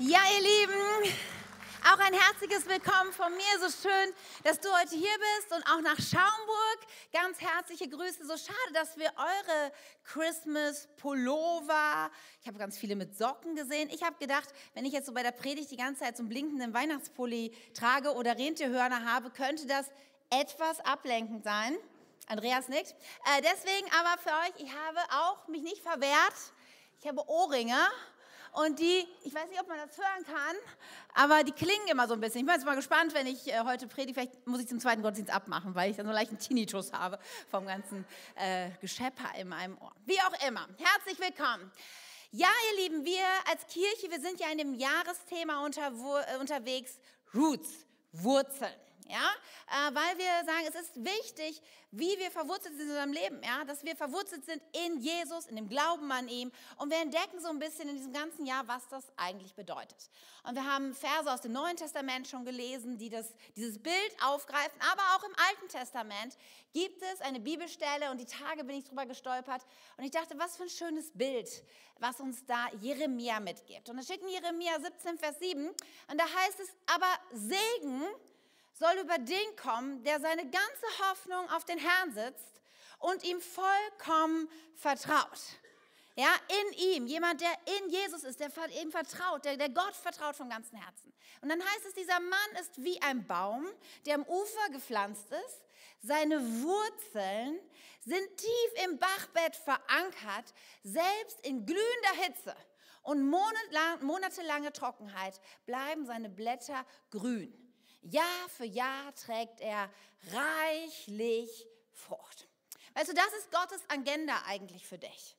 Ja, ihr Lieben, auch ein herzliches Willkommen von mir. So schön, dass du heute hier bist und auch nach Schaumburg. Ganz herzliche Grüße. So schade, dass wir eure Christmas Pullover, ich habe ganz viele mit Socken gesehen. Ich habe gedacht, wenn ich jetzt so bei der Predigt die ganze Zeit so einen blinkenden Weihnachtspulli trage oder Rentierhörner habe, könnte das etwas ablenkend sein. Andreas nickt. Äh, deswegen aber für euch, ich habe auch mich nicht verwehrt. Ich habe Ohrringe und die, ich weiß nicht, ob man das hören kann, aber die klingen immer so ein bisschen. Ich bin jetzt mal gespannt, wenn ich äh, heute predige, vielleicht muss ich zum zweiten Gottesdienst abmachen, weil ich dann so leicht einen Tinnitus habe vom ganzen äh, Geschepper in meinem Ohr. Wie auch immer, herzlich willkommen. Ja, ihr Lieben, wir als Kirche, wir sind ja in dem Jahresthema unter, äh, unterwegs, Roots, Wurzeln ja, äh, weil wir sagen, es ist wichtig, wie wir verwurzelt sind in unserem Leben, ja, dass wir verwurzelt sind in Jesus, in dem Glauben an ihm. Und wir entdecken so ein bisschen in diesem ganzen Jahr, was das eigentlich bedeutet. Und wir haben Verse aus dem Neuen Testament schon gelesen, die das, dieses Bild aufgreifen, aber auch im Alten Testament gibt es eine Bibelstelle und die Tage bin ich drüber gestolpert. Und ich dachte, was für ein schönes Bild, was uns da Jeremia mitgibt. Und da steht in Jeremia 17, Vers 7 und da heißt es, aber Segen, soll über den kommen, der seine ganze Hoffnung auf den Herrn sitzt und ihm vollkommen vertraut. Ja, in ihm, jemand, der in Jesus ist, der ihm vertraut, der, der Gott vertraut vom ganzen Herzen. Und dann heißt es, dieser Mann ist wie ein Baum, der am Ufer gepflanzt ist. Seine Wurzeln sind tief im Bachbett verankert, selbst in glühender Hitze und monatelange Trockenheit bleiben seine Blätter grün. Jahr für Jahr trägt er reichlich Frucht. Weißt du, das ist Gottes Agenda eigentlich für dich.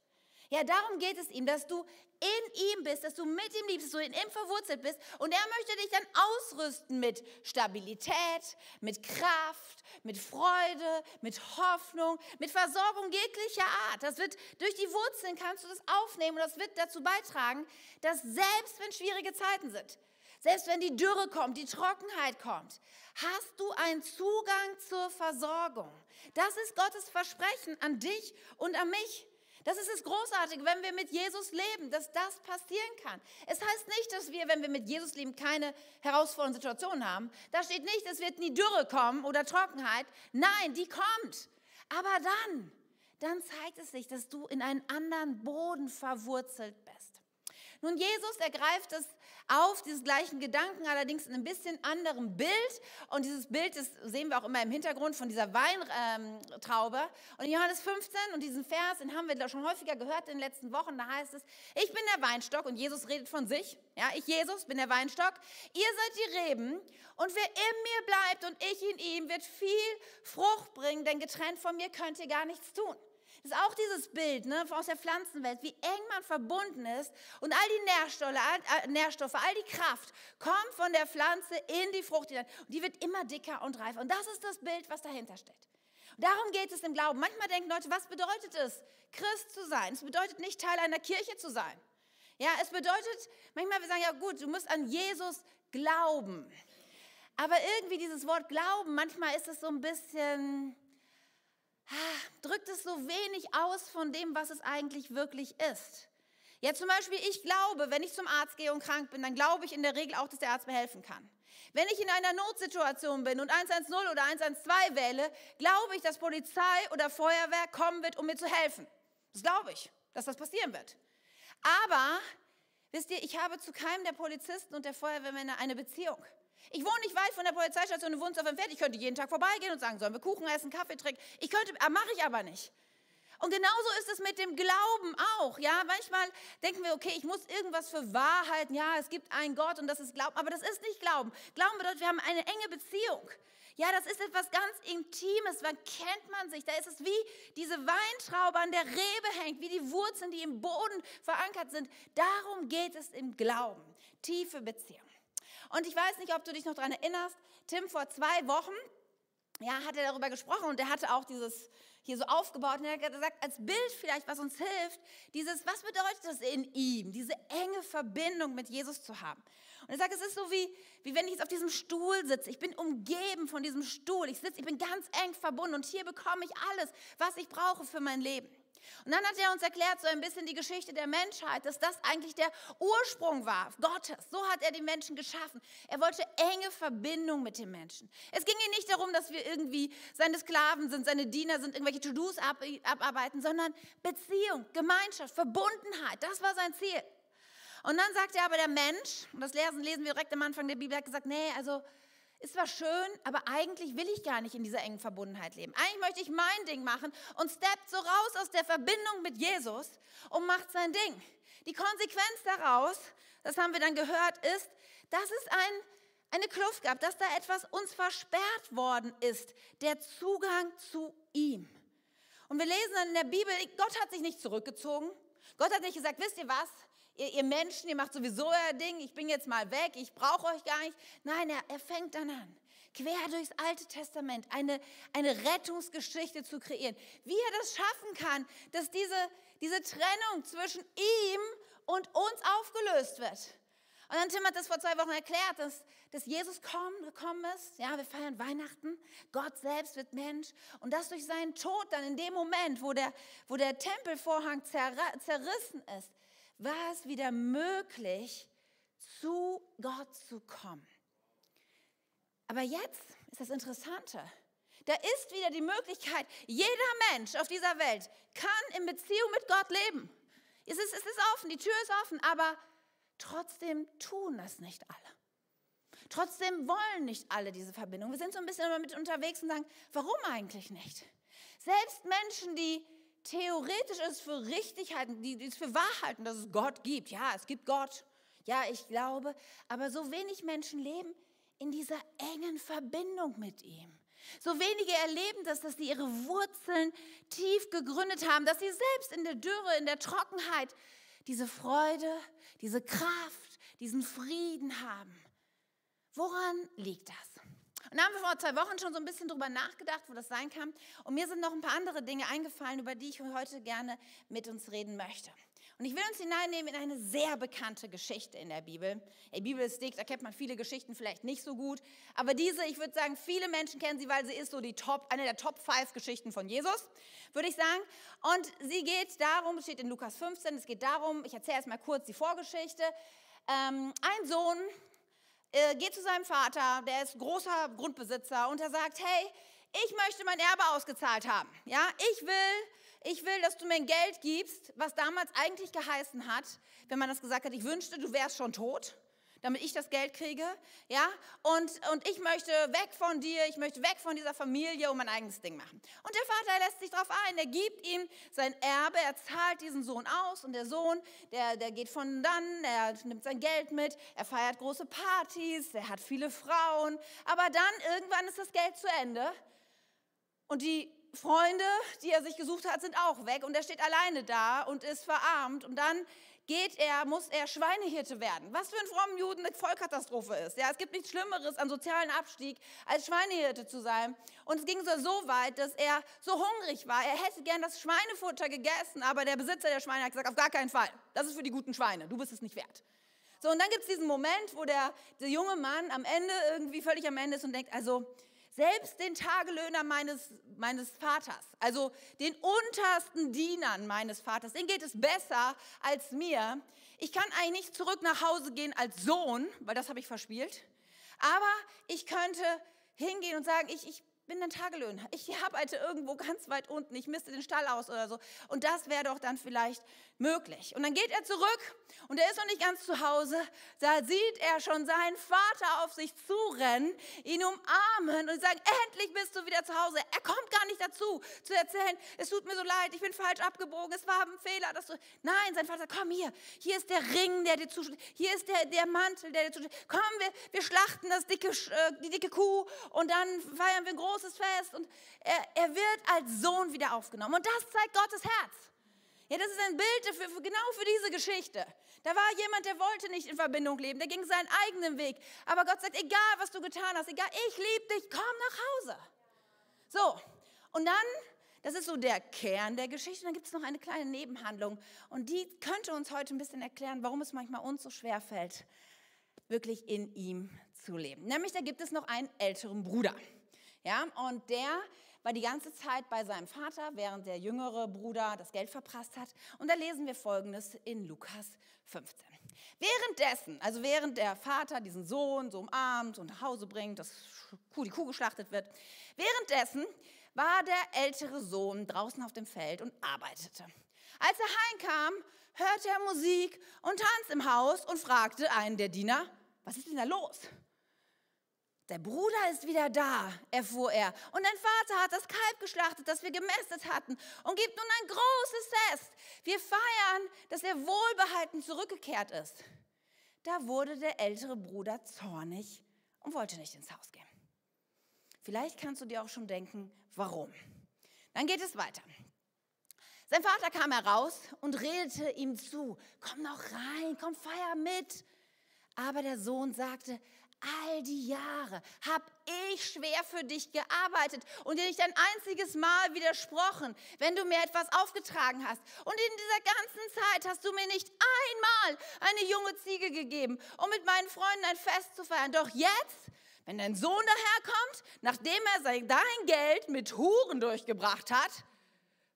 Ja, darum geht es ihm, dass du in ihm bist, dass du mit ihm liebst, dass du in ihm verwurzelt bist und er möchte dich dann ausrüsten mit Stabilität, mit Kraft, mit Freude, mit Hoffnung, mit Versorgung jeglicher Art. Das wird durch die Wurzeln kannst du das aufnehmen und das wird dazu beitragen, dass selbst wenn schwierige Zeiten sind, selbst wenn die Dürre kommt, die Trockenheit kommt, hast du einen Zugang zur Versorgung. Das ist Gottes Versprechen an dich und an mich. Das ist das Großartige, wenn wir mit Jesus leben, dass das passieren kann. Es heißt nicht, dass wir, wenn wir mit Jesus leben, keine herausfordernden Situationen haben. Da steht nicht, es wird nie Dürre kommen oder Trockenheit. Nein, die kommt. Aber dann, dann zeigt es sich, dass du in einen anderen Boden verwurzelt bist. Nun, Jesus ergreift es auf, dieses gleichen Gedanken, allerdings in ein bisschen anderem Bild. Und dieses Bild, das sehen wir auch immer im Hintergrund von dieser Weintraube. und in Johannes 15 und diesen Vers, den haben wir schon häufiger gehört in den letzten Wochen, da heißt es, ich bin der Weinstock und Jesus redet von sich. Ja, ich Jesus bin der Weinstock, ihr seid die Reben und wer in mir bleibt und ich in ihm, wird viel Frucht bringen, denn getrennt von mir könnt ihr gar nichts tun. Das ist auch dieses Bild ne, aus der Pflanzenwelt, wie eng man verbunden ist und all die Nährstoffe, all, äh, Nährstoffe, all die Kraft kommt von der Pflanze in die Frucht hinein und die wird immer dicker und reifer. Und das ist das Bild, was dahinter steht. Darum geht es im Glauben. Manchmal denken Leute, was bedeutet es, Christ zu sein? Es bedeutet nicht Teil einer Kirche zu sein. Ja, es bedeutet, manchmal wir sagen ja gut, du musst an Jesus glauben. Aber irgendwie dieses Wort Glauben, manchmal ist es so ein bisschen, drückt es so wenig aus von dem, was es eigentlich wirklich ist. Ja, zum Beispiel, ich glaube, wenn ich zum Arzt gehe und krank bin, dann glaube ich in der Regel auch, dass der Arzt mir helfen kann. Wenn ich in einer Notsituation bin und 110 oder 112 wähle, glaube ich, dass Polizei oder Feuerwehr kommen wird, um mir zu helfen. Das glaube ich, dass das passieren wird. Aber, wisst ihr, ich habe zu keinem der Polizisten und der Feuerwehrmänner eine Beziehung. Ich wohne nicht weit von der Polizeistation in Wunsdorf entfernt. Ich könnte jeden Tag vorbeigehen und sagen, sollen wir Kuchen essen, Kaffee trinken? Ich könnte, ah, mache ich aber nicht. Und genauso ist es mit dem Glauben auch. Ja, manchmal denken wir, okay, ich muss irgendwas für wahr halten. Ja, es gibt einen Gott und das ist Glauben. Aber das ist nicht Glauben. Glauben bedeutet, wir haben eine enge Beziehung. Ja, das ist etwas ganz Intimes. Wann kennt man sich? Da ist es wie diese Weintraube an der Rebe hängt, wie die Wurzeln, die im Boden verankert sind. Darum geht es im Glauben. Tiefe Beziehung. Und ich weiß nicht, ob du dich noch daran erinnerst, Tim vor zwei Wochen, ja, hat er darüber gesprochen und er hatte auch dieses hier so aufgebaut und er hat gesagt, als Bild vielleicht, was uns hilft, dieses, was bedeutet das in ihm, diese enge Verbindung mit Jesus zu haben. Und er sagt, es ist so wie, wie wenn ich jetzt auf diesem Stuhl sitze. Ich bin umgeben von diesem Stuhl. Ich sitze, ich bin ganz eng verbunden und hier bekomme ich alles, was ich brauche für mein Leben. Und dann hat er uns erklärt, so ein bisschen die Geschichte der Menschheit, dass das eigentlich der Ursprung war Gottes. So hat er die Menschen geschaffen. Er wollte enge Verbindung mit den Menschen. Es ging ihm nicht darum, dass wir irgendwie seine Sklaven sind, seine Diener sind, irgendwelche To-Dos ab, abarbeiten, sondern Beziehung, Gemeinschaft, Verbundenheit. Das war sein Ziel. Und dann sagt er aber der Mensch, und das lesen, lesen wir direkt am Anfang der Bibel, hat gesagt, nee, also ist zwar schön, aber eigentlich will ich gar nicht in dieser engen Verbundenheit leben. Eigentlich möchte ich mein Ding machen und steppt so raus aus der Verbindung mit Jesus und macht sein Ding. Die Konsequenz daraus, das haben wir dann gehört, ist, dass es ein, eine Kluft gab, dass da etwas uns versperrt worden ist, der Zugang zu ihm. Und wir lesen dann in der Bibel, Gott hat sich nicht zurückgezogen. Gott hat nicht gesagt, wisst ihr was, ihr, ihr Menschen, ihr macht sowieso euer Ding, ich bin jetzt mal weg, ich brauche euch gar nicht. Nein, er, er fängt dann an quer durchs Alte Testament eine, eine Rettungsgeschichte zu kreieren. Wie er das schaffen kann, dass diese, diese Trennung zwischen ihm und uns aufgelöst wird. Und dann Tim hat das vor zwei Wochen erklärt, dass, dass Jesus kommen, gekommen ist. Ja, wir feiern Weihnachten. Gott selbst wird Mensch. Und das durch seinen Tod dann in dem Moment, wo der, wo der Tempelvorhang zerrissen ist, war es wieder möglich, zu Gott zu kommen. Aber jetzt ist das Interessante. Da ist wieder die Möglichkeit, jeder Mensch auf dieser Welt kann in Beziehung mit Gott leben. Es ist, es ist offen, die Tür ist offen, aber trotzdem tun das nicht alle. Trotzdem wollen nicht alle diese Verbindung. Wir sind so ein bisschen immer mit unterwegs und sagen, warum eigentlich nicht? Selbst Menschen, die theoretisch es für richtig halten, die, es für wahr halten, dass es Gott gibt. Ja, es gibt Gott. Ja, ich glaube. Aber so wenig Menschen leben in dieser engen Verbindung mit ihm. So wenige erleben das, dass sie ihre Wurzeln tief gegründet haben, dass sie selbst in der Dürre, in der Trockenheit diese Freude, diese Kraft, diesen Frieden haben. Woran liegt das? Und da haben wir vor zwei Wochen schon so ein bisschen drüber nachgedacht, wo das sein kann. Und mir sind noch ein paar andere Dinge eingefallen, über die ich heute gerne mit uns reden möchte. Und ich will uns hineinnehmen in eine sehr bekannte Geschichte in der Bibel. Die Bibel ist dick, da kennt man viele Geschichten vielleicht nicht so gut. Aber diese, ich würde sagen, viele Menschen kennen sie, weil sie ist so die Top, eine der Top 5 Geschichten von Jesus, würde ich sagen. Und sie geht darum, steht in Lukas 15, es geht darum, ich erzähle erst mal kurz die Vorgeschichte. Ähm, ein Sohn äh, geht zu seinem Vater, der ist großer Grundbesitzer und er sagt, hey, ich möchte mein Erbe ausgezahlt haben. Ja, ich will, ich will, dass du mir ein Geld gibst, was damals eigentlich geheißen hat, wenn man das gesagt hat, ich wünschte, du wärst schon tot damit ich das Geld kriege, ja, und, und ich möchte weg von dir, ich möchte weg von dieser Familie und mein eigenes Ding machen. Und der Vater lässt sich darauf ein, er gibt ihm sein Erbe, er zahlt diesen Sohn aus und der Sohn, der, der geht von dann, er nimmt sein Geld mit, er feiert große Partys, er hat viele Frauen, aber dann irgendwann ist das Geld zu Ende und die Freunde, die er sich gesucht hat, sind auch weg und er steht alleine da und ist verarmt und dann geht er, muss er Schweinehirte werden. Was für einen frommen Juden eine Vollkatastrophe ist. Ja, es gibt nichts Schlimmeres an sozialen Abstieg, als Schweinehirte zu sein. Und es ging so, so weit, dass er so hungrig war. Er hätte gern das Schweinefutter gegessen, aber der Besitzer der Schweine hat gesagt, auf gar keinen Fall. Das ist für die guten Schweine. Du bist es nicht wert. So, und dann gibt es diesen Moment, wo der, der junge Mann am Ende irgendwie völlig am Ende ist und denkt, also selbst den Tagelöhner meines, meines Vaters, also den untersten Dienern meines Vaters, denen geht es besser als mir. Ich kann eigentlich nicht zurück nach Hause gehen als Sohn, weil das habe ich verspielt. Aber ich könnte hingehen und sagen, ich, ich bin ein Tagelöhner. Ich arbeite irgendwo ganz weit unten. Ich misste den Stall aus oder so. Und das wäre doch dann vielleicht möglich. Und dann geht er zurück und er ist noch nicht ganz zu Hause. Da sieht er schon seinen Vater auf sich zurennen, ihn umarmen und sagen, endlich bist du wieder zu Hause. Er kommt gar nicht dazu, zu erzählen, es tut mir so leid, ich bin falsch abgebogen, es war ein Fehler. Dass du Nein, sein Vater, komm hier, hier ist der Ring, der dir zusteht, hier ist der, der Mantel, der dir zusteht. Komm, wir, wir schlachten das dicke, äh, die dicke Kuh und dann feiern wir ein großes Fest. Und er, er wird als Sohn wieder aufgenommen. Und das zeigt Gottes Herz. Ja, das ist ein Bild dafür, für, genau für diese Geschichte. Da war jemand, der wollte nicht in Verbindung leben, der ging seinen eigenen Weg. Aber Gott sagt, egal was du getan hast, egal, ich liebe dich, komm nach Hause. So, und dann, das ist so der Kern der Geschichte, dann gibt es noch eine kleine Nebenhandlung. Und die könnte uns heute ein bisschen erklären, warum es manchmal uns so schwer fällt, wirklich in ihm zu leben. Nämlich, da gibt es noch einen älteren Bruder. Ja, und der war die ganze Zeit bei seinem Vater, während der jüngere Bruder das Geld verprasst hat. Und da lesen wir Folgendes in Lukas 15. Währenddessen, also während der Vater diesen Sohn so umarmt und nach Hause bringt, dass die Kuh geschlachtet wird, währenddessen war der ältere Sohn draußen auf dem Feld und arbeitete. Als er heimkam, hörte er Musik und Tanz im Haus und fragte einen der Diener, was ist denn da los? Der Bruder ist wieder da, erfuhr er. Und dein Vater hat das Kalb geschlachtet, das wir gemästet hatten, und gibt nun ein großes Fest. Wir feiern, dass er wohlbehalten zurückgekehrt ist. Da wurde der ältere Bruder zornig und wollte nicht ins Haus gehen. Vielleicht kannst du dir auch schon denken, warum. Dann geht es weiter. Sein Vater kam heraus und redete ihm zu, komm noch rein, komm, feier mit. Aber der Sohn sagte, all die Jahre habe ich schwer für dich gearbeitet und dir nicht ein einziges Mal widersprochen, wenn du mir etwas aufgetragen hast. Und in dieser ganzen Zeit hast du mir nicht einmal eine junge Ziege gegeben, um mit meinen Freunden ein Fest zu feiern. Doch jetzt, wenn dein Sohn daherkommt, nachdem er sein, dein Geld mit Huren durchgebracht hat,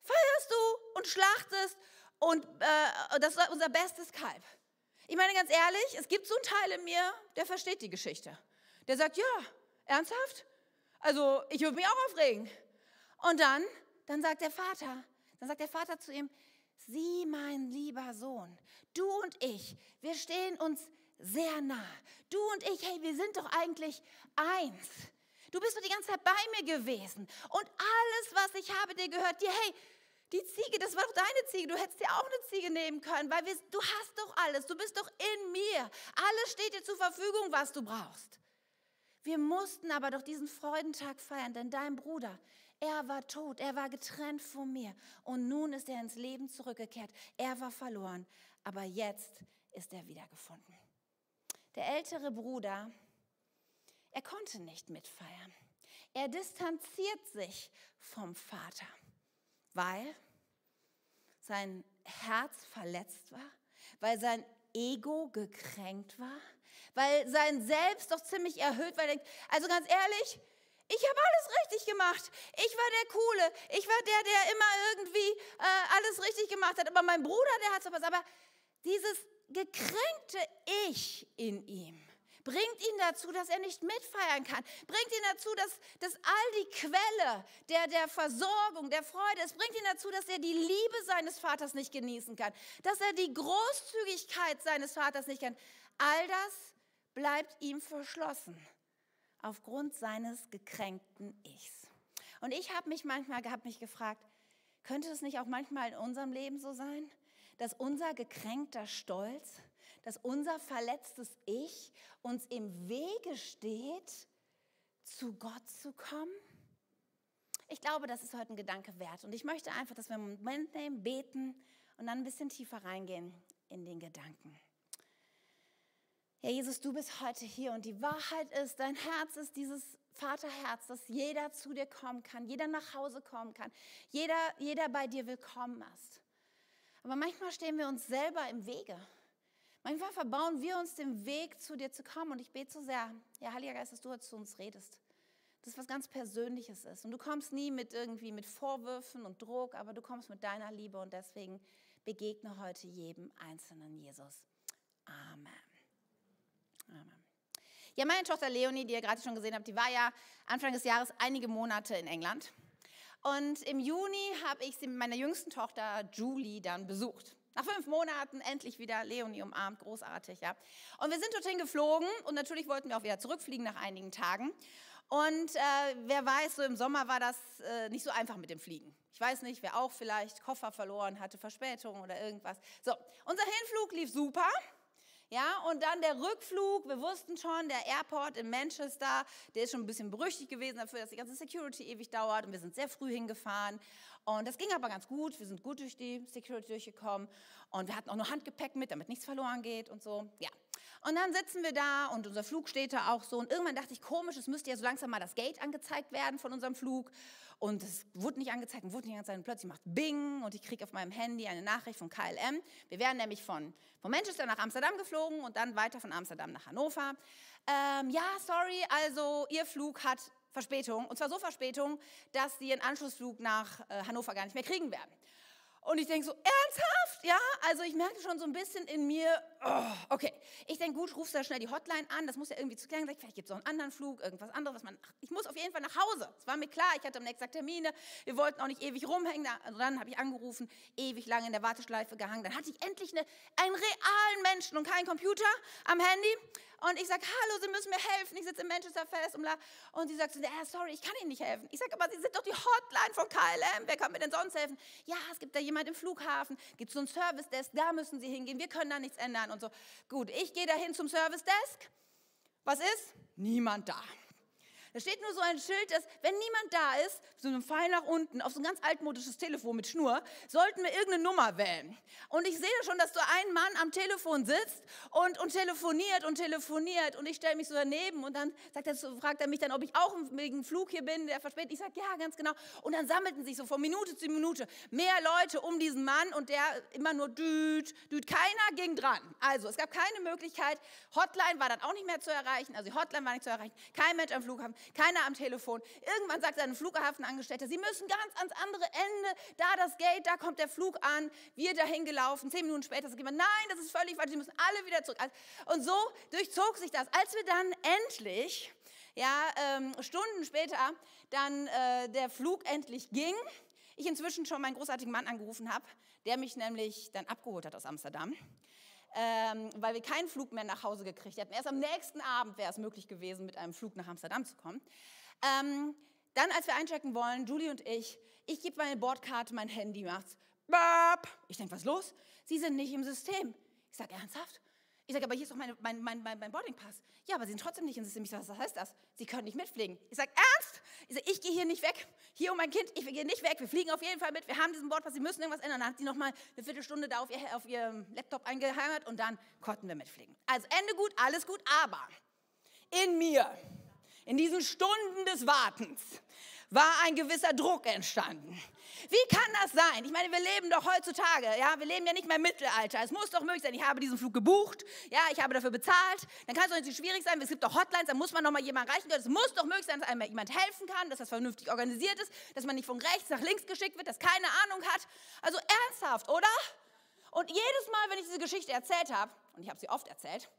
feierst du und schlachtest und äh, das ist unser bestes Kalb. Ich meine ganz ehrlich, es gibt so einen Teil in mir, der versteht die Geschichte. Der sagt, ja, ernsthaft? Also ich würde mich auch aufregen. Und dann, dann sagt der Vater, dann sagt der Vater zu ihm, sieh mein lieber Sohn, du und ich, wir stehen uns sehr nah. Du und ich, hey, wir sind doch eigentlich eins. Du bist doch die ganze Zeit bei mir gewesen. Und alles, was ich habe, dir gehört dir. Hey, die Ziege, das war doch deine Ziege. Du hättest dir auch eine Ziege nehmen können, weil wir, du hast doch alles. Du bist doch in mir. Alles steht dir zur Verfügung, was du brauchst. Wir mussten aber doch diesen Freudentag feiern, denn dein Bruder, er war tot, er war getrennt von mir. Und nun ist er ins Leben zurückgekehrt. Er war verloren, aber jetzt ist er wiedergefunden. Der ältere Bruder, er konnte nicht mitfeiern. Er distanziert sich vom Vater weil sein Herz verletzt war, weil sein Ego gekränkt war, weil sein Selbst doch ziemlich erhöht war. Also ganz ehrlich, ich habe alles richtig gemacht. Ich war der Coole. Ich war der, der immer irgendwie äh, alles richtig gemacht hat. Aber mein Bruder, der hat sowas. Aber dieses gekränkte Ich in ihm, bringt ihn dazu, dass er nicht mitfeiern kann, bringt ihn dazu, dass, dass all die Quelle der, der Versorgung, der Freude, es bringt ihn dazu, dass er die Liebe seines Vaters nicht genießen kann, dass er die Großzügigkeit seines Vaters nicht kann. All das bleibt ihm verschlossen aufgrund seines gekränkten Ichs. Und ich habe mich manchmal hab mich gefragt, könnte es nicht auch manchmal in unserem Leben so sein, dass unser gekränkter Stolz, dass unser verletztes Ich uns im Wege steht, zu Gott zu kommen? Ich glaube, das ist heute ein Gedanke wert. Und ich möchte einfach, dass wir einen Moment nehmen, beten und dann ein bisschen tiefer reingehen in den Gedanken. Ja, Jesus, du bist heute hier und die Wahrheit ist, dein Herz ist dieses Vaterherz, dass jeder zu dir kommen kann, jeder nach Hause kommen kann, jeder, jeder bei dir willkommen ist. Aber manchmal stehen wir uns selber im Wege. Manchmal verbauen wir uns den Weg, zu dir zu kommen. Und ich bete so sehr, ja, Heiliger Geist, dass du heute zu uns redest. Das was ganz Persönliches ist. Und du kommst nie mit irgendwie mit Vorwürfen und Druck, aber du kommst mit deiner Liebe und deswegen begegne heute jedem einzelnen Jesus. Amen. Amen. Ja, meine Tochter Leonie, die ihr gerade schon gesehen habt, die war ja Anfang des Jahres einige Monate in England. Und im Juni habe ich sie mit meiner jüngsten Tochter Julie dann besucht. Nach fünf Monaten endlich wieder Leonie umarmt, großartig, ja. Und wir sind dorthin geflogen und natürlich wollten wir auch wieder zurückfliegen nach einigen Tagen. Und äh, wer weiß, so im Sommer war das äh, nicht so einfach mit dem Fliegen. Ich weiß nicht, wer auch vielleicht Koffer verloren hatte, Verspätung oder irgendwas. So, unser Hinflug lief super. Ja, und dann der Rückflug, wir wussten schon, der Airport in Manchester, der ist schon ein bisschen berüchtigt gewesen dafür, dass die ganze Security ewig dauert und wir sind sehr früh hingefahren und das ging aber ganz gut, wir sind gut durch die Security durchgekommen und wir hatten auch nur Handgepäck mit, damit nichts verloren geht und so, ja. Und dann sitzen wir da und unser Flug steht da auch so und irgendwann dachte ich, komisch, es müsste ja so langsam mal das Gate angezeigt werden von unserem Flug und es wurde nicht angezeigt und wurde nicht angezeigt. Und plötzlich macht Bing und ich kriege auf meinem Handy eine Nachricht von KLM. Wir werden nämlich von, von Manchester nach Amsterdam geflogen und dann weiter von Amsterdam nach Hannover. Ähm, ja, sorry, also Ihr Flug hat Verspätung. Und zwar so Verspätung, dass sie einen Anschlussflug nach äh, Hannover gar nicht mehr kriegen werden. Und ich denke so, ernsthaft? Ja, also ich merke schon so ein bisschen in mir, oh, okay. Ich denke, gut, rufst da schnell die Hotline an, das muss ja irgendwie zu klären sein. Vielleicht gibt es noch einen anderen Flug, irgendwas anderes, was man, ich muss auf jeden Fall nach Hause. Es war mir klar, ich hatte am nächsten Tag Termine, wir wollten auch nicht ewig rumhängen. Also dann habe ich angerufen, ewig lange in der Warteschleife gehangen. Dann hatte ich endlich eine, einen realen Menschen und keinen Computer am Handy. Und ich sage, hallo, Sie müssen mir helfen. Ich sitze in Manchester fest. Und, und sie sagt, ja, sorry, ich kann Ihnen nicht helfen. Ich sage, aber Sie sind doch die Hotline von KLM. Wer kann mir denn sonst helfen? Ja, es gibt da jemand im Flughafen. Gibt es so einen Service-Desk, da müssen Sie hingehen. Wir können da nichts ändern und so. Gut, ich gehe dahin zum Service-Desk. Was ist? Niemand da. Da steht nur so ein Schild, dass wenn niemand da ist, so ein Pfeil nach unten, auf so ein ganz altmodisches Telefon mit Schnur, sollten wir irgendeine Nummer wählen. Und ich sehe schon, dass so ein Mann am Telefon sitzt und, und telefoniert und telefoniert. Und ich stelle mich so daneben und dann er, fragt er mich dann, ob ich auch wegen Flug hier bin, der verspätet. Ich sage, ja, ganz genau. Und dann sammelten sich so von Minute zu Minute mehr Leute um diesen Mann und der immer nur düt, düt. Keiner ging dran. Also es gab keine Möglichkeit. Hotline war dann auch nicht mehr zu erreichen. Also die Hotline war nicht zu erreichen. Kein Mensch am Flughafen keiner am Telefon. Irgendwann sagt ein Flughafenangestellter, Sie müssen ganz ans andere Ende, da das Gate, da kommt der Flug an. Wir dahin gelaufen. Zehn Minuten später sagt jemand, nein, das ist völlig falsch, Sie müssen alle wieder zurück. Und so durchzog sich das. Als wir dann endlich, ja, ähm, Stunden später, dann äh, der Flug endlich ging, ich inzwischen schon meinen großartigen Mann angerufen habe, der mich nämlich dann abgeholt hat aus Amsterdam ähm, weil wir keinen Flug mehr nach Hause gekriegt hätten. Erst am nächsten Abend wäre es möglich gewesen, mit einem Flug nach Amsterdam zu kommen. Ähm, dann, als wir einchecken wollen, Julie und ich, ich gebe meine Bordkarte, mein Handy macht's. Bap. Ich denke, was ist los? Sie sind nicht im System. Ich sage, ernsthaft? Ich sage, aber hier ist doch mein, mein, mein, mein Boardingpass. Ja, aber Sie sind trotzdem nicht im System. Ich sage, was heißt das? Sie können nicht mitfliegen. Ich sage, ernst? Ich sage, ich gehe hier nicht weg. Hier um mein Kind, ich gehe nicht weg. Wir fliegen auf jeden Fall mit. Wir haben diesen Bordpass. Sie müssen irgendwas ändern. Dann hat sie nochmal eine Viertelstunde da auf, ihr, auf ihrem Laptop eingeheimat und dann konnten wir mitfliegen. Also Ende gut, alles gut, aber in mir, in diesen Stunden des Wartens, war ein gewisser Druck entstanden. Wie kann das sein? Ich meine, wir leben doch heutzutage, ja, wir leben ja nicht mehr im Mittelalter. Es muss doch möglich sein, ich habe diesen Flug gebucht, ja, ich habe dafür bezahlt. Dann kann es doch nicht so schwierig sein, es gibt doch Hotlines, da muss man noch mal jemanden erreichen können. Es muss doch möglich sein, dass einem jemand helfen kann, dass das vernünftig organisiert ist, dass man nicht von rechts nach links geschickt wird, dass keine Ahnung hat. Also ernsthaft, oder? Und jedes Mal, wenn ich diese Geschichte erzählt habe, und ich habe sie oft erzählt,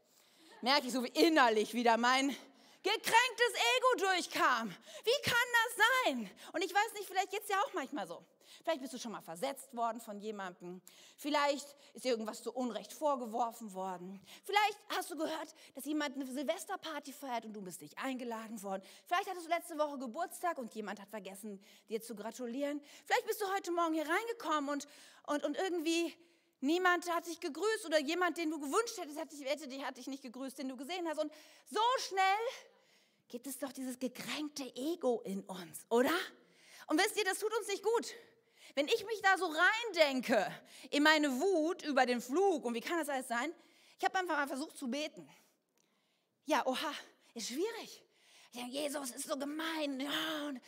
merke ich so wie innerlich wieder mein gekränktes Ego durchkam. Wie kann das sein? Und ich weiß nicht, vielleicht jetzt ja auch manchmal so. Vielleicht bist du schon mal versetzt worden von jemandem. Vielleicht ist dir irgendwas zu Unrecht vorgeworfen worden. Vielleicht hast du gehört, dass jemand eine Silvesterparty feiert und du bist nicht eingeladen worden. Vielleicht hattest du letzte Woche Geburtstag und jemand hat vergessen, dir zu gratulieren. Vielleicht bist du heute Morgen hier reingekommen und, und, und irgendwie niemand hat dich gegrüßt oder jemand, den du gewünscht hättest, hat dich, hätte hat dich nicht gegrüßt, den du gesehen hast. Und so schnell gibt es doch dieses gekränkte Ego in uns, oder? Und wisst ihr, das tut uns nicht gut. Wenn ich mich da so reindenke in meine Wut über den Flug und wie kann das alles sein? Ich habe einfach mal versucht zu beten. Ja, oha, ist schwierig. Ja, Jesus ist so gemein. Ja, und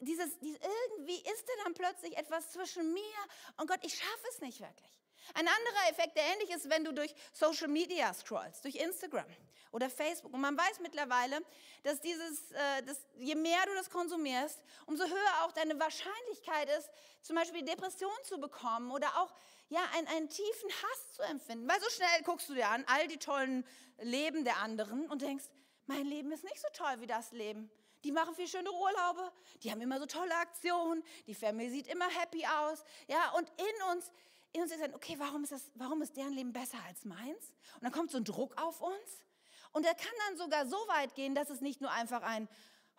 dieses, dieses, irgendwie ist da dann plötzlich etwas zwischen mir und Gott. Ich schaffe es nicht wirklich. Ein anderer Effekt, der ähnlich ist, wenn du durch Social Media scrollst, durch Instagram oder Facebook. Und man weiß mittlerweile, dass dieses, äh, dass je mehr du das konsumierst, umso höher auch deine Wahrscheinlichkeit ist, zum Beispiel Depressionen zu bekommen oder auch ja, einen, einen tiefen Hass zu empfinden. Weil so schnell guckst du dir an, all die tollen Leben der anderen und denkst, mein Leben ist nicht so toll wie das Leben. Die machen viel schöne Urlaube, die haben immer so tolle Aktionen, die Family sieht immer happy aus. Ja, und in uns in uns ist dann, okay, warum ist, das, warum ist deren Leben besser als meins? Und dann kommt so ein Druck auf uns. Und er kann dann sogar so weit gehen, dass es nicht nur einfach ein,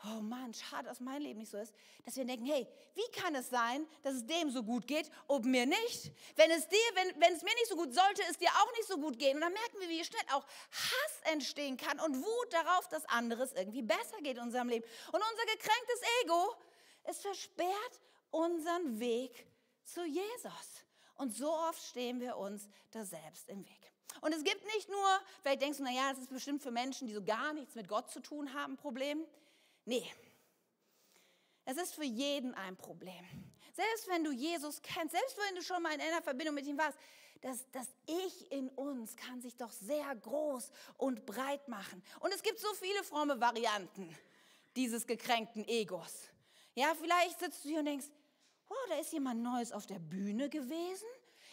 oh Mann, schade, dass mein Leben nicht so ist, dass wir denken, hey, wie kann es sein, dass es dem so gut geht und mir nicht? Wenn es dir, wenn, wenn es mir nicht so gut sollte, es dir auch nicht so gut gehen. Und dann merken wir, wie schnell auch Hass entstehen kann und Wut darauf, dass anderes irgendwie besser geht in unserem Leben. Und unser gekränktes Ego, es versperrt unseren Weg zu Jesus. Und so oft stehen wir uns da selbst im Weg. Und es gibt nicht nur, vielleicht denkst du, naja, das ist bestimmt für Menschen, die so gar nichts mit Gott zu tun haben, ein Problem. Nee, es ist für jeden ein Problem. Selbst wenn du Jesus kennst, selbst wenn du schon mal in einer Verbindung mit ihm warst, das, das Ich in uns kann sich doch sehr groß und breit machen. Und es gibt so viele fromme Varianten dieses gekränkten Egos. Ja, vielleicht sitzt du hier und denkst, wow, da ist jemand Neues auf der Bühne gewesen.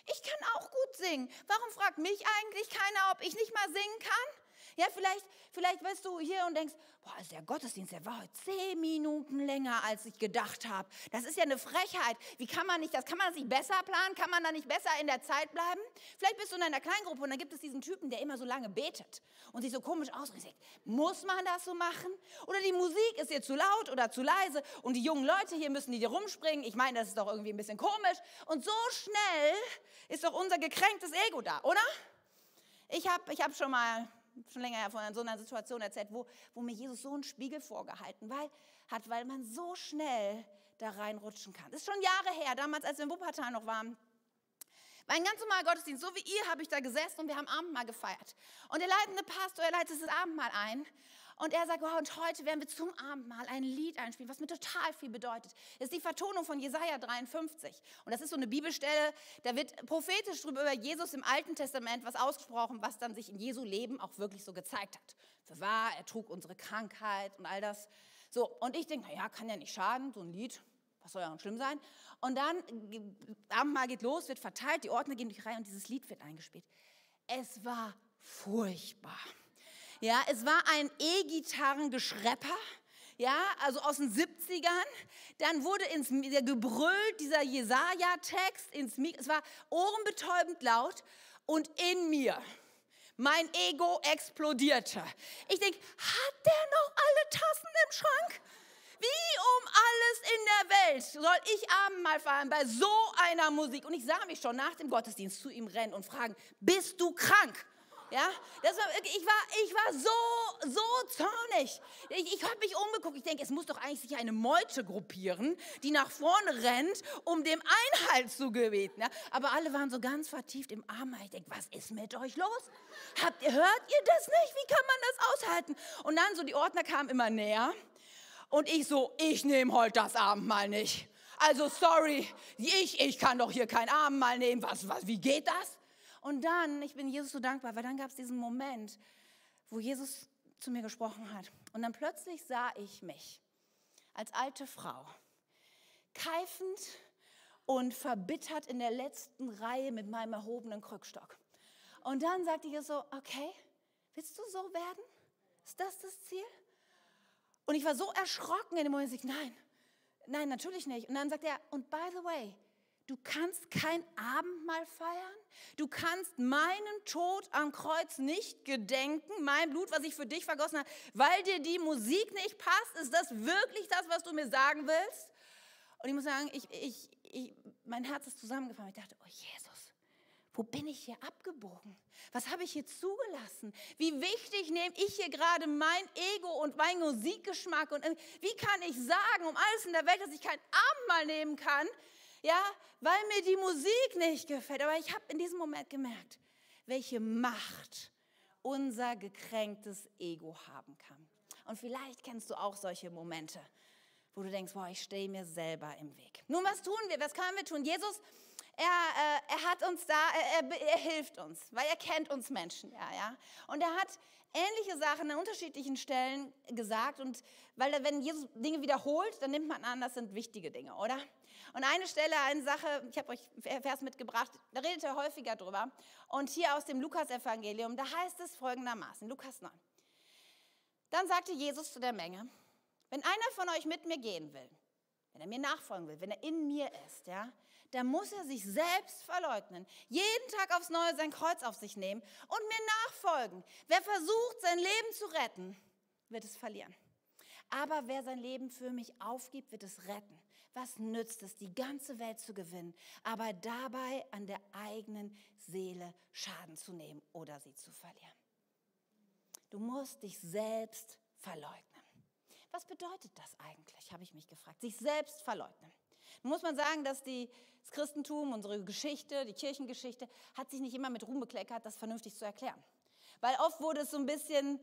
Ich kann auch gut singen. Warum fragt mich eigentlich keiner, ob ich nicht mal singen kann? Ja, vielleicht, vielleicht bist du hier und denkst, boah, ist der Gottesdienst, der war heute zehn Minuten länger, als ich gedacht habe. Das ist ja eine Frechheit. Wie kann man nicht, das kann man das nicht besser planen? Kann man da nicht besser in der Zeit bleiben? Vielleicht bist du in einer Kleingruppe und dann gibt es diesen Typen, der immer so lange betet und sich so komisch ausdrückt. Muss man das so machen? Oder die Musik ist dir zu laut oder zu leise und die jungen Leute hier müssen die dir rumspringen. Ich meine, das ist doch irgendwie ein bisschen komisch. Und so schnell ist doch unser gekränktes Ego da, oder? Ich habe ich hab schon mal schon länger von so einer Situation erzählt, wo, wo mir Jesus so einen Spiegel vorgehalten weil, hat, weil man so schnell da reinrutschen kann. Das ist schon Jahre her, damals, als wir in Wuppertal noch waren. War ein ganz normaler Gottesdienst, so wie ihr habe ich da gesessen und wir haben Abendmahl gefeiert. Und der leitende Pastor, er leitet das Abendmahl ein und er sagt, wow, und heute werden wir zum Abendmahl ein Lied einspielen, was mir total viel bedeutet. Das ist die Vertonung von Jesaja 53. Und das ist so eine Bibelstelle, da wird prophetisch drüber über Jesus im Alten Testament was ausgesprochen, was dann sich in Jesu Leben auch wirklich so gezeigt hat. Für wahr, er trug unsere Krankheit und all das. So, und ich denke, naja, kann ja nicht schaden, so ein Lied, was soll ja auch schlimm sein. Und dann, Abendmahl geht los, wird verteilt, die Ordner gehen durch die Reihe und dieses Lied wird eingespielt. Es war furchtbar. Ja, es war ein E-Gitarrengeschrepper. Ja, also aus den 70ern. Dann wurde ins, gebrüllt, dieser Jesaja-Text ins Mikro. Es war ohrenbetäubend laut. Und in mir, mein Ego explodierte. Ich denke, hat der noch alle Tassen im Schrank? Wie um alles in der Welt soll ich Abendmahl feiern bei so einer Musik? Und ich sah mich schon nach dem Gottesdienst zu ihm rennen und fragen, bist du krank? Ja, das war, ich, war, ich war so, so zornig. Ich, ich habe mich umgeguckt. Ich denke, es muss doch eigentlich sich eine Meute gruppieren, die nach vorne rennt, um dem Einhalt zu gebieten. Ja? Aber alle waren so ganz vertieft im Arm. Ich denke, was ist mit euch los? Habt ihr, hört ihr das nicht? Wie kann man das aushalten? Und dann so, die Ordner kamen immer näher. Und ich so, ich nehme heute das Abendmahl nicht. Also sorry, ich, ich kann doch hier kein Abendmahl nehmen. Was, was, wie geht das? Und dann, ich bin Jesus so dankbar, weil dann gab es diesen Moment, wo Jesus zu mir gesprochen hat. Und dann plötzlich sah ich mich als alte Frau, keifend und verbittert in der letzten Reihe mit meinem erhobenen Krückstock. Und dann sagte Jesus so, okay, willst du so werden? Ist das das Ziel? Und ich war so erschrocken in dem Moment, ich, nein, nein, natürlich nicht. Und dann sagt er, und by the way, Du kannst kein Abendmahl feiern. Du kannst meinen Tod am Kreuz nicht gedenken, mein Blut, was ich für dich vergossen habe, weil dir die Musik nicht passt. Ist das wirklich das, was du mir sagen willst? Und ich muss sagen, ich, ich, ich, mein Herz ist zusammengefallen. Ich dachte, oh Jesus, wo bin ich hier abgebogen? Was habe ich hier zugelassen? Wie wichtig nehme ich hier gerade mein Ego und meinen Musikgeschmack? Und wie kann ich sagen, um alles in der Welt, dass ich kein Abendmahl nehmen kann, ja, weil mir die Musik nicht gefällt. Aber ich habe in diesem Moment gemerkt, welche Macht unser gekränktes Ego haben kann. Und vielleicht kennst du auch solche Momente, wo du denkst, boah, ich stehe mir selber im Weg. Nun, was tun wir? Was können wir tun? Jesus, er, äh, er hat uns da, er, er, er, hilft uns, weil er kennt uns Menschen, ja, ja. Und er hat ähnliche Sachen an unterschiedlichen Stellen gesagt. Und weil wenn Jesus Dinge wiederholt, dann nimmt man an, das sind wichtige Dinge, oder? Und eine Stelle, eine Sache, ich habe euch Vers mitgebracht, da redet er häufiger drüber. Und hier aus dem Lukas-Evangelium, da heißt es folgendermaßen, Lukas 9. Dann sagte Jesus zu der Menge, wenn einer von euch mit mir gehen will, wenn er mir nachfolgen will, wenn er in mir ist, ja, dann muss er sich selbst verleugnen, jeden Tag aufs Neue sein Kreuz auf sich nehmen und mir nachfolgen. Wer versucht, sein Leben zu retten, wird es verlieren. Aber wer sein Leben für mich aufgibt, wird es retten. Was nützt es, die ganze Welt zu gewinnen, aber dabei an der eigenen Seele Schaden zu nehmen oder sie zu verlieren? Du musst dich selbst verleugnen. Was bedeutet das eigentlich, habe ich mich gefragt. Sich selbst verleugnen. Nun muss man sagen, dass die, das Christentum, unsere Geschichte, die Kirchengeschichte, hat sich nicht immer mit Ruhm bekleckert, das vernünftig zu erklären. Weil oft wurde es so ein bisschen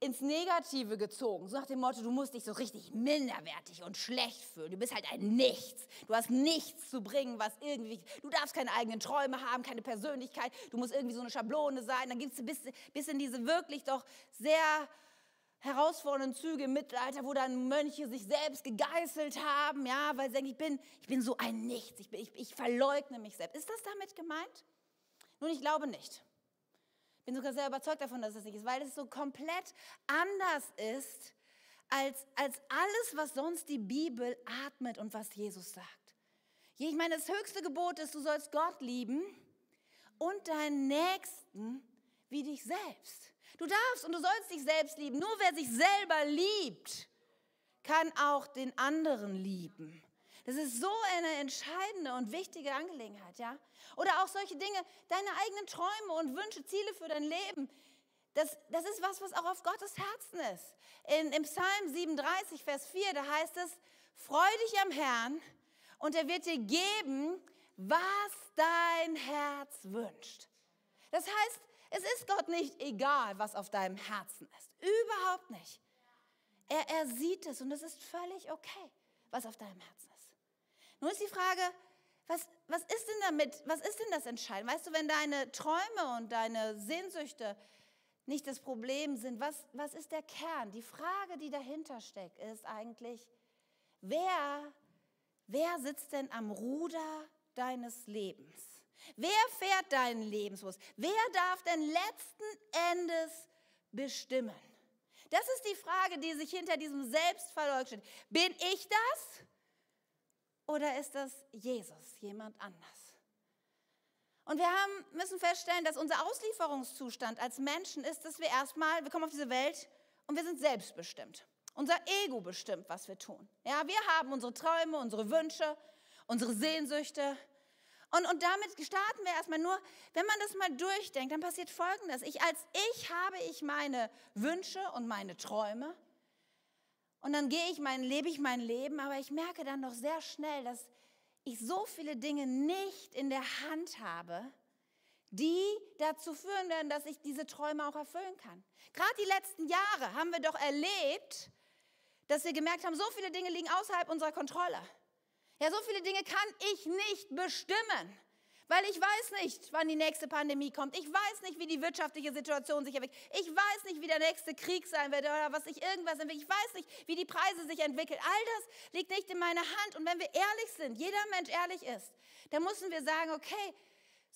ins Negative gezogen, so nach dem Motto, du musst dich so richtig minderwertig und schlecht fühlen. Du bist halt ein Nichts. Du hast nichts zu bringen, was irgendwie, du darfst keine eigenen Träume haben, keine Persönlichkeit, du musst irgendwie so eine Schablone sein. Dann gibt es bis, bis in diese wirklich doch sehr herausfordernden Züge im Mittelalter, wo dann Mönche sich selbst gegeißelt haben, ja, weil sie sagen, ich bin, ich bin so ein Nichts, ich, bin, ich, ich verleugne mich selbst. Ist das damit gemeint? Nun, ich glaube nicht. Bin sogar sehr überzeugt davon, dass es nicht ist, weil es so komplett anders ist als, als alles, was sonst die Bibel atmet und was Jesus sagt. Ich meine, das höchste Gebot ist, du sollst Gott lieben und deinen Nächsten wie dich selbst. Du darfst und du sollst dich selbst lieben. Nur wer sich selber liebt, kann auch den anderen lieben. Das ist so eine entscheidende und wichtige Angelegenheit, ja? Oder auch solche Dinge, deine eigenen Träume und Wünsche, Ziele für dein Leben. Das, das ist was, was auch auf Gottes Herzen ist. In, Im Psalm 37, Vers 4, da heißt es, freu dich am Herrn und er wird dir geben, was dein Herz wünscht. Das heißt, es ist Gott nicht egal, was auf deinem Herzen ist. Überhaupt nicht. Er, er sieht es und es ist völlig okay, was auf deinem Herzen ist. Nun ist die Frage, was, was ist denn damit, was ist denn das Entscheidende? Weißt du, wenn deine Träume und deine Sehnsüchte nicht das Problem sind, was, was ist der Kern? Die Frage, die dahinter steckt, ist eigentlich, wer, wer sitzt denn am Ruder deines Lebens? Wer fährt deinen Lebensbus? Wer darf denn letzten Endes bestimmen? Das ist die Frage, die sich hinter diesem Selbstverleugnen. Bin ich das? Oder ist das Jesus, jemand anders? Und wir haben, müssen feststellen, dass unser Auslieferungszustand als Menschen ist, dass wir erstmal, wir kommen auf diese Welt und wir sind selbstbestimmt. Unser Ego bestimmt, was wir tun. Ja, wir haben unsere Träume, unsere Wünsche, unsere Sehnsüchte, und, und damit starten wir erstmal nur, wenn man das mal durchdenkt, dann passiert Folgendes. Ich als ich habe ich meine Wünsche und meine Träume. Und dann gehe ich mein, lebe ich mein Leben, aber ich merke dann doch sehr schnell, dass ich so viele Dinge nicht in der Hand habe, die dazu führen werden, dass ich diese Träume auch erfüllen kann. Gerade die letzten Jahre haben wir doch erlebt, dass wir gemerkt haben, so viele Dinge liegen außerhalb unserer Kontrolle. Ja, so viele Dinge kann ich nicht bestimmen. Weil ich weiß nicht, wann die nächste Pandemie kommt. Ich weiß nicht, wie die wirtschaftliche Situation sich entwickelt. Ich weiß nicht, wie der nächste Krieg sein wird oder was sich irgendwas entwickelt. Ich weiß nicht, wie die Preise sich entwickeln. All das liegt nicht in meiner Hand. Und wenn wir ehrlich sind, jeder Mensch ehrlich ist, dann müssen wir sagen, okay,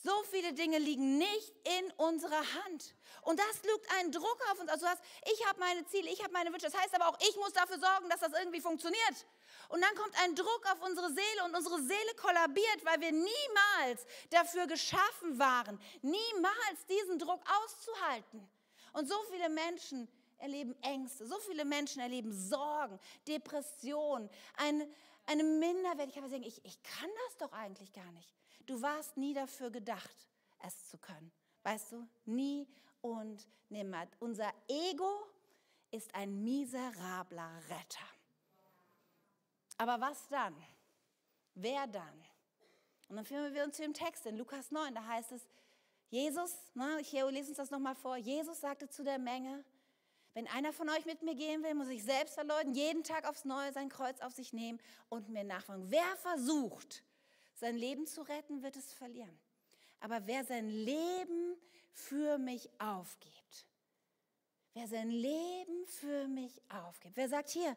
so viele Dinge liegen nicht in unserer Hand. Und das lügt einen Druck auf uns. Also du hast, ich habe meine Ziele, ich habe meine Wünsche. Das heißt aber auch, ich muss dafür sorgen, dass das irgendwie funktioniert. Und dann kommt ein Druck auf unsere Seele und unsere Seele kollabiert, weil wir niemals dafür geschaffen waren, niemals diesen Druck auszuhalten. Und so viele Menschen erleben Ängste, so viele Menschen erleben Sorgen, Depressionen, eine, eine Minderwertigkeit. Ich, ich kann das doch eigentlich gar nicht. Du warst nie dafür gedacht, es zu können. Weißt du, nie und nimmer. Unser Ego ist ein miserabler Retter. Aber was dann? Wer dann? Und dann führen wir uns zu dem Text in Lukas 9, da heißt es, Jesus, ne, hier lesen uns das nochmal vor, Jesus sagte zu der Menge, wenn einer von euch mit mir gehen will, muss ich selbst verleugnen, jeden Tag aufs Neue sein Kreuz auf sich nehmen und mir nachfolgen. Wer versucht, sein Leben zu retten, wird es verlieren. Aber wer sein Leben für mich aufgibt, wer sein Leben für mich aufgibt, wer sagt hier,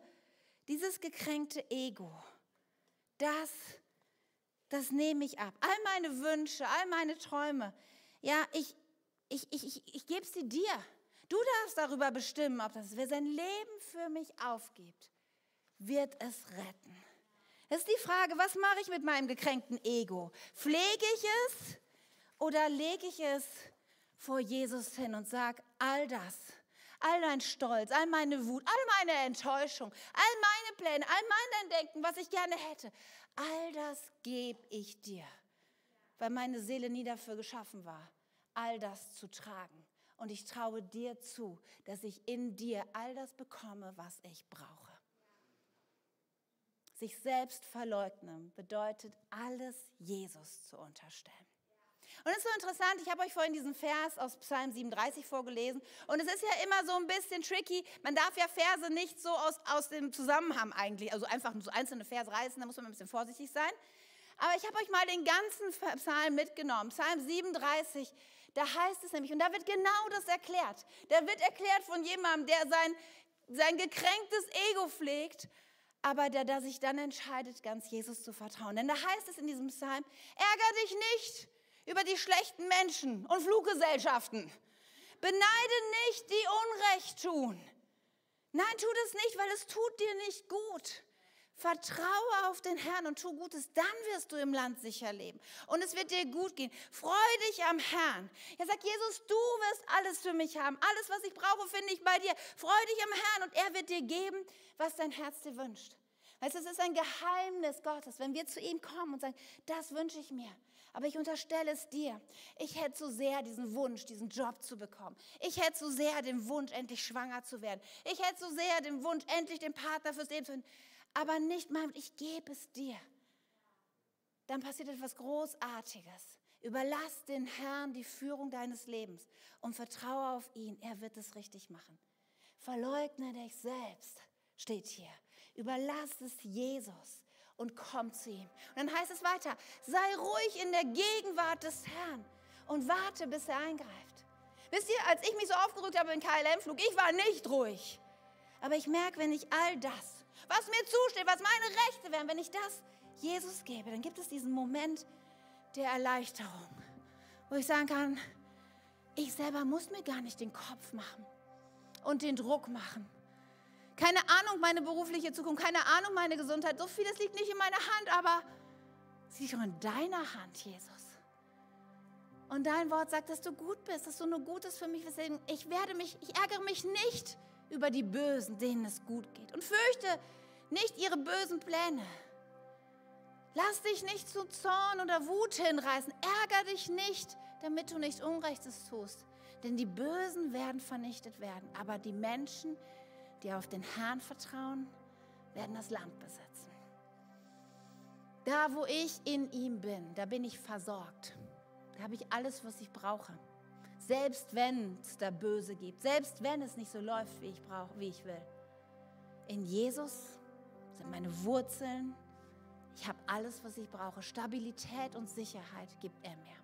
dieses gekränkte Ego, das, das nehme ich ab. All meine Wünsche, all meine Träume, ja, ich, ich, ich, ich, ich gebe es dir. Du darfst darüber bestimmen, ob das. Wer sein Leben für mich aufgibt, wird es retten. Das ist die Frage, was mache ich mit meinem gekränkten Ego? Pflege ich es oder lege ich es vor Jesus hin und sage, all das, all dein Stolz, all meine Wut, all meine Enttäuschung, all meine Pläne, all mein Denken, was ich gerne hätte, all das gebe ich dir, weil meine Seele nie dafür geschaffen war, all das zu tragen. Und ich traue dir zu, dass ich in dir all das bekomme, was ich brauche. Sich selbst verleugnen bedeutet, alles Jesus zu unterstellen. Und es ist so interessant, ich habe euch vorhin diesen Vers aus Psalm 37 vorgelesen. Und es ist ja immer so ein bisschen tricky. Man darf ja Verse nicht so aus, aus dem Zusammenhang eigentlich, also einfach so einzelne Verse reißen, da muss man ein bisschen vorsichtig sein. Aber ich habe euch mal den ganzen Psalm mitgenommen. Psalm 37, da heißt es nämlich, und da wird genau das erklärt. Da wird erklärt von jemandem, der sein sein gekränktes Ego pflegt, aber der, der sich dann entscheidet, ganz Jesus zu vertrauen. Denn da heißt es in diesem Psalm, ärger dich nicht über die schlechten Menschen und Fluggesellschaften. Beneide nicht, die Unrecht tun. Nein, tu das nicht, weil es tut dir nicht gut. Vertraue auf den Herrn und tu Gutes, dann wirst du im Land sicher leben. Und es wird dir gut gehen. Freu dich am Herrn. Er sagt, Jesus, du wirst alles für mich haben. Alles, was ich brauche, finde ich bei dir. Freu dich am Herrn und er wird dir geben, was dein Herz dir wünscht. Weißt du, es ist ein Geheimnis Gottes, wenn wir zu ihm kommen und sagen, das wünsche ich mir. Aber ich unterstelle es dir. Ich hätte so sehr diesen Wunsch, diesen Job zu bekommen. Ich hätte so sehr den Wunsch, endlich schwanger zu werden. Ich hätte so sehr den Wunsch, endlich den Partner fürs Leben zu finden aber nicht mein, ich gebe es dir. Dann passiert etwas Großartiges. Überlass den Herrn die Führung deines Lebens und vertraue auf ihn. Er wird es richtig machen. Verleugne dich selbst, steht hier. Überlass es Jesus und komm zu ihm. Und dann heißt es weiter, sei ruhig in der Gegenwart des Herrn und warte, bis er eingreift. Wisst ihr, als ich mich so aufgerückt habe im KLM-Flug, ich war nicht ruhig. Aber ich merke, wenn ich all das was mir zusteht, was meine Rechte wären, wenn ich das Jesus gebe, dann gibt es diesen Moment der Erleichterung, wo ich sagen kann, ich selber muss mir gar nicht den Kopf machen und den Druck machen. Keine Ahnung, meine berufliche Zukunft, keine Ahnung, meine Gesundheit. So vieles liegt nicht in meiner Hand, aber es liegt in deiner Hand, Jesus. Und dein Wort sagt, dass du gut bist, dass du nur Gutes für mich bist. Ich werde mich, ich ärgere mich nicht über die Bösen, denen es gut geht. Und fürchte nicht ihre bösen Pläne. Lass dich nicht zu Zorn oder Wut hinreißen. Ärger dich nicht, damit du nicht Unrechtes tust. Denn die Bösen werden vernichtet werden. Aber die Menschen, die auf den Herrn vertrauen, werden das Land besitzen. Da, wo ich in ihm bin, da bin ich versorgt. Da habe ich alles, was ich brauche. Selbst wenn es da Böse gibt, selbst wenn es nicht so läuft, wie ich brauche, wie ich will. In Jesus sind meine Wurzeln. Ich habe alles, was ich brauche. Stabilität und Sicherheit gibt er mir.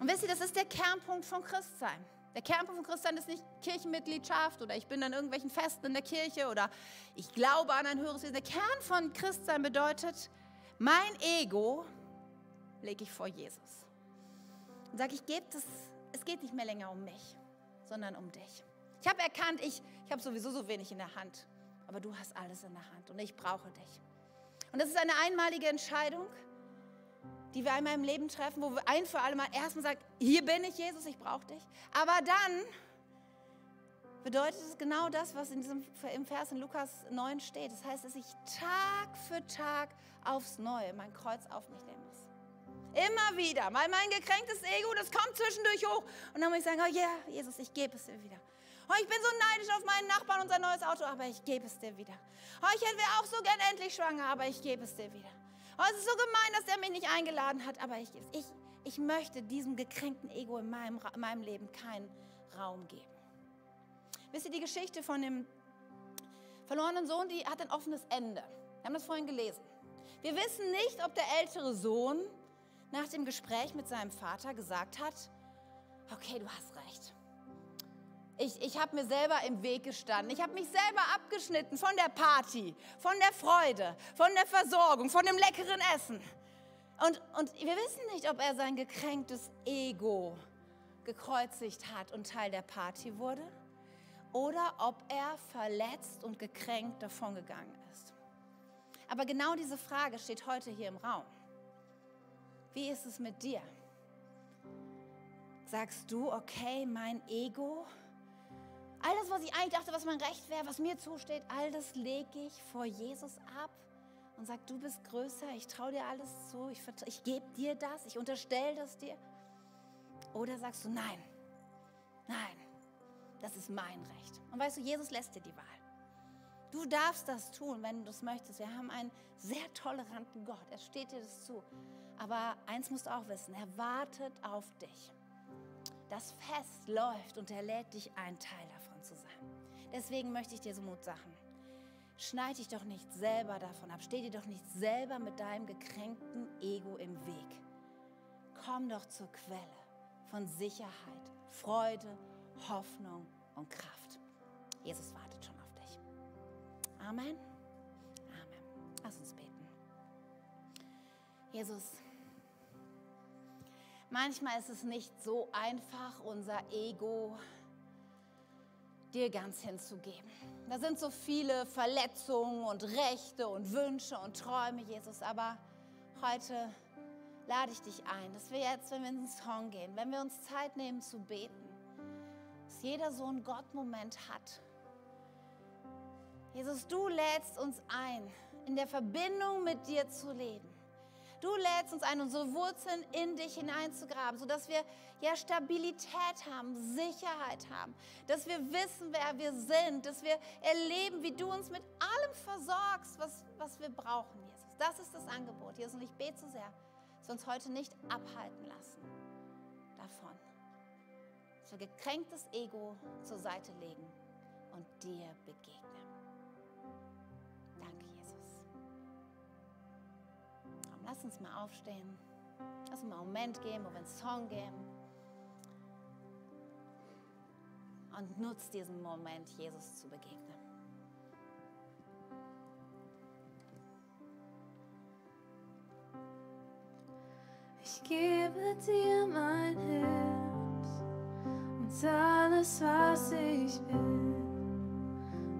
Und wisst ihr, das ist der Kernpunkt von Christsein. Der Kernpunkt von Christsein ist nicht Kirchenmitgliedschaft oder ich bin an irgendwelchen Festen in der Kirche oder ich glaube an ein höheres Wesen. Der Kern von Christsein bedeutet, mein Ego lege ich vor Jesus und sage, ich gebe das, es geht nicht mehr länger um mich, sondern um dich. Ich habe erkannt, ich, ich habe sowieso so wenig in der Hand, aber du hast alles in der Hand und ich brauche dich. Und das ist eine einmalige Entscheidung, die wir einmal im Leben treffen, wo wir ein für alle Mal erstmal sagen, hier bin ich, Jesus, ich brauche dich. Aber dann bedeutet es genau das, was in diesem, im Vers in Lukas 9 steht. Das heißt, dass ich Tag für Tag aufs Neue mein Kreuz auf mich nehme. Immer wieder, weil mein gekränktes Ego, das kommt zwischendurch hoch. Und dann muss ich sagen, oh ja, yeah, Jesus, ich gebe es dir wieder. Oh, ich bin so neidisch auf meinen Nachbarn und sein neues Auto, aber ich gebe es dir wieder. Oh, ich wäre auch so gern endlich schwanger, aber ich gebe es dir wieder. Oh, es ist so gemein, dass er mich nicht eingeladen hat, aber ich. Ich, ich möchte diesem gekränkten Ego in meinem, in meinem Leben keinen Raum geben. Wisst ihr, die Geschichte von dem verlorenen Sohn, die hat ein offenes Ende. Wir haben das vorhin gelesen. Wir wissen nicht, ob der ältere Sohn nach dem Gespräch mit seinem Vater gesagt hat, okay, du hast recht. Ich, ich habe mir selber im Weg gestanden. Ich habe mich selber abgeschnitten von der Party, von der Freude, von der Versorgung, von dem leckeren Essen. Und, und wir wissen nicht, ob er sein gekränktes Ego gekreuzigt hat und Teil der Party wurde oder ob er verletzt und gekränkt davongegangen ist. Aber genau diese Frage steht heute hier im Raum. Wie ist es mit dir? Sagst du, okay, mein Ego, all das, was ich eigentlich dachte, was mein Recht wäre, was mir zusteht, all das lege ich vor Jesus ab und sag, du bist größer, ich traue dir alles zu, ich, ich gebe dir das, ich unterstelle das dir. Oder sagst du, nein, nein, das ist mein Recht. Und weißt du, Jesus lässt dir die Wahl. Du darfst das tun, wenn du das möchtest. Wir haben einen sehr toleranten Gott. Er steht dir das zu. Aber eins musst du auch wissen, er wartet auf dich. Das Fest läuft und er lädt dich ein, Teil. Deswegen möchte ich dir so Mut sagen. Schneid dich doch nicht selber davon ab. Steh dir doch nicht selber mit deinem gekränkten Ego im Weg. Komm doch zur Quelle von Sicherheit, Freude, Hoffnung und Kraft. Jesus wartet schon auf dich. Amen. Amen. Lass uns beten. Jesus, manchmal ist es nicht so einfach, unser Ego dir ganz hinzugeben. Da sind so viele Verletzungen und Rechte und Wünsche und Träume, Jesus, aber heute lade ich dich ein, dass wir jetzt, wenn wir in den Song gehen, wenn wir uns Zeit nehmen zu beten, dass jeder so einen Gott-Moment hat. Jesus, du lädst uns ein, in der Verbindung mit dir zu leben. Du lädst uns ein, unsere Wurzeln in dich hineinzugraben, sodass wir ja Stabilität haben, Sicherheit haben, dass wir wissen, wer wir sind, dass wir erleben, wie du uns mit allem versorgst, was, was wir brauchen, Jesus. Das ist das Angebot, Jesus. Und ich bete so sehr, dass wir uns heute nicht abhalten lassen davon, dass wir gekränktes Ego zur Seite legen und dir begegnen. Lass uns mal aufstehen. Lass uns mal einen Moment geben, wo wir einen Song geben. Und nutz diesen Moment, Jesus zu begegnen. Ich gebe dir mein Herz und alles, was ich will,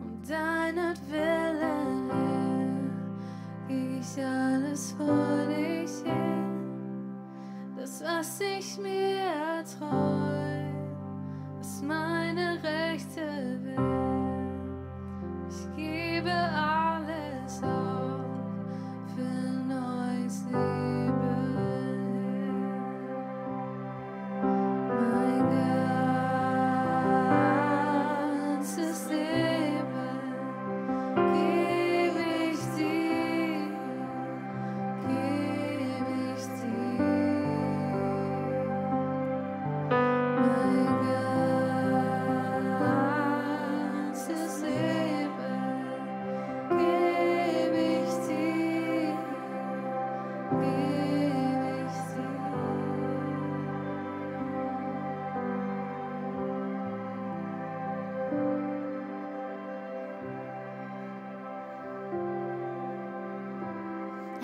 um deinetwillen, ich alles vor dich hin. Das, was ich mir erträume, was meine Rechte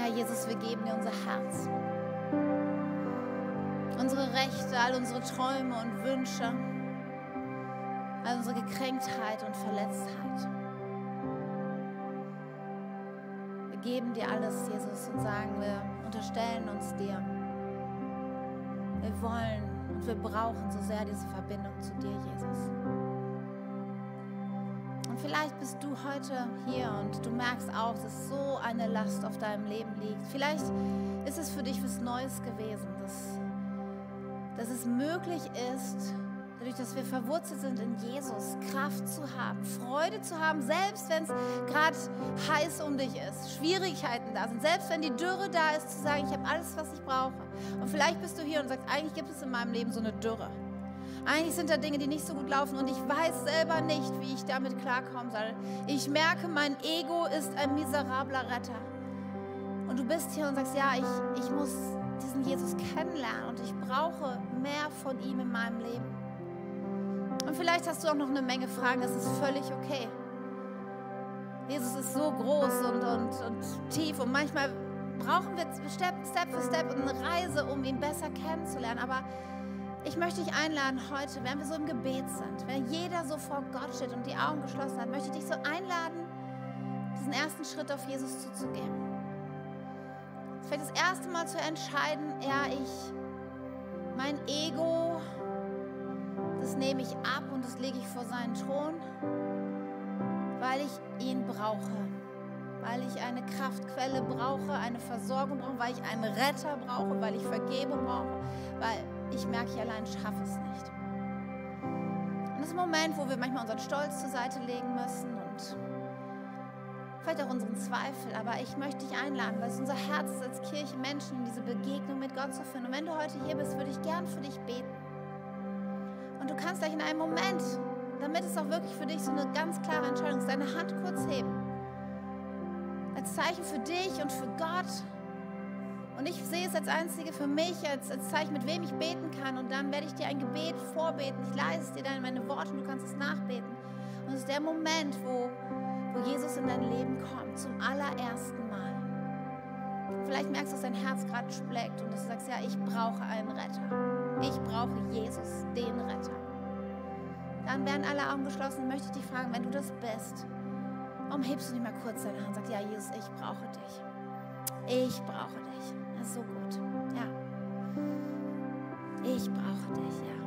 Ja, Jesus, wir geben dir unser Herz. Unsere Rechte, all unsere Träume und Wünsche, all unsere Gekränktheit und Verletztheit. Wir geben dir alles, Jesus, und sagen, wir unterstellen uns dir. Wir wollen und wir brauchen so sehr diese Verbindung zu dir, Jesus. Und vielleicht bist du heute hier und du merkst auch, dass so eine Last auf deinem Leben liegt. Vielleicht ist es für dich was Neues gewesen, dass, dass es möglich ist, dadurch, dass wir verwurzelt sind in Jesus, Kraft zu haben, Freude zu haben, selbst wenn es gerade heiß um dich ist, Schwierigkeiten da sind, selbst wenn die Dürre da ist, zu sagen, ich habe alles, was ich brauche. Und vielleicht bist du hier und sagst, eigentlich gibt es in meinem Leben so eine Dürre. Eigentlich sind da Dinge, die nicht so gut laufen und ich weiß selber nicht, wie ich damit klarkommen soll. Ich merke, mein Ego ist ein miserabler Retter. Du bist hier und sagst, ja, ich, ich muss diesen Jesus kennenlernen und ich brauche mehr von ihm in meinem Leben. Und vielleicht hast du auch noch eine Menge Fragen, das ist völlig okay. Jesus ist so groß und, und, und tief und manchmal brauchen wir Step, Step für Step eine Reise, um ihn besser kennenzulernen. Aber ich möchte dich einladen heute, wenn wir so im Gebet sind, wenn jeder so vor Gott steht und die Augen geschlossen hat, möchte ich dich so einladen, diesen ersten Schritt auf Jesus zuzugeben. Vielleicht das erste Mal zu entscheiden, ja, ich, mein Ego, das nehme ich ab und das lege ich vor seinen Thron, weil ich ihn brauche, weil ich eine Kraftquelle brauche, eine Versorgung brauche, weil ich einen Retter brauche, weil ich Vergebung brauche, weil ich merke, ich allein schaffe es nicht. Und das ist ein Moment, wo wir manchmal unseren Stolz zur Seite legen müssen und vielleicht auch unseren Zweifel. Aber ich möchte dich einladen, weil es unser Herz ist, als Kirche Menschen in diese Begegnung mit Gott zu finden. Und wenn du heute hier bist, würde ich gern für dich beten. Und du kannst gleich in einem Moment, damit es auch wirklich für dich so eine ganz klare Entscheidung ist, deine Hand kurz heben. Als Zeichen für dich und für Gott. Und ich sehe es als einzige für mich, als, als Zeichen, mit wem ich beten kann. Und dann werde ich dir ein Gebet vorbeten. Ich leise es dir dann in meine Worte und du kannst es nachbeten. Und es ist der Moment, wo, wo Jesus in dein Leben kommt, zum allerersten Mal. Vielleicht merkst du, dass dein Herz gerade schlägt und du sagst, ja, ich brauche einen Retter. Ich brauche Jesus, den Retter. Dann werden alle Augen geschlossen. Möchte ich dich fragen, wenn du das bist, warum hebst du nicht mal kurz deine Hand und sagst, ja, Jesus, ich brauche dich. Ich brauche dich. Das ist so gut. Ja. Ich brauche dich, ja.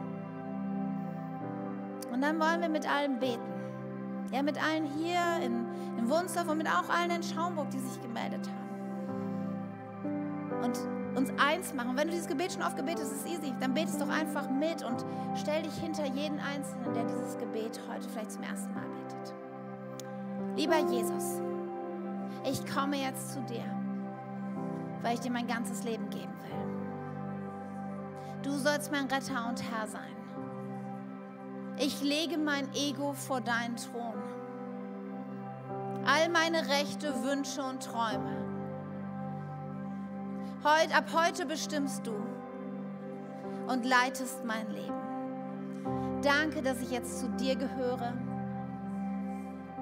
Und dann wollen wir mit allen beten. Ja, mit allen hier in, in Wunsdorf und mit auch allen in Schaumburg, die sich gemeldet haben. Und uns eins machen. Wenn du dieses Gebet schon oft gebetest, ist es easy. Dann betest doch einfach mit und stell dich hinter jeden Einzelnen, der dieses Gebet heute vielleicht zum ersten Mal betet. Lieber Jesus, ich komme jetzt zu dir, weil ich dir mein ganzes Leben geben will. Du sollst mein Retter und Herr sein. Ich lege mein Ego vor deinen Thron. All meine Rechte, Wünsche und Träume. Heut, ab heute bestimmst du und leitest mein Leben. Danke, dass ich jetzt zu dir gehöre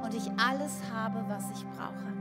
und ich alles habe, was ich brauche.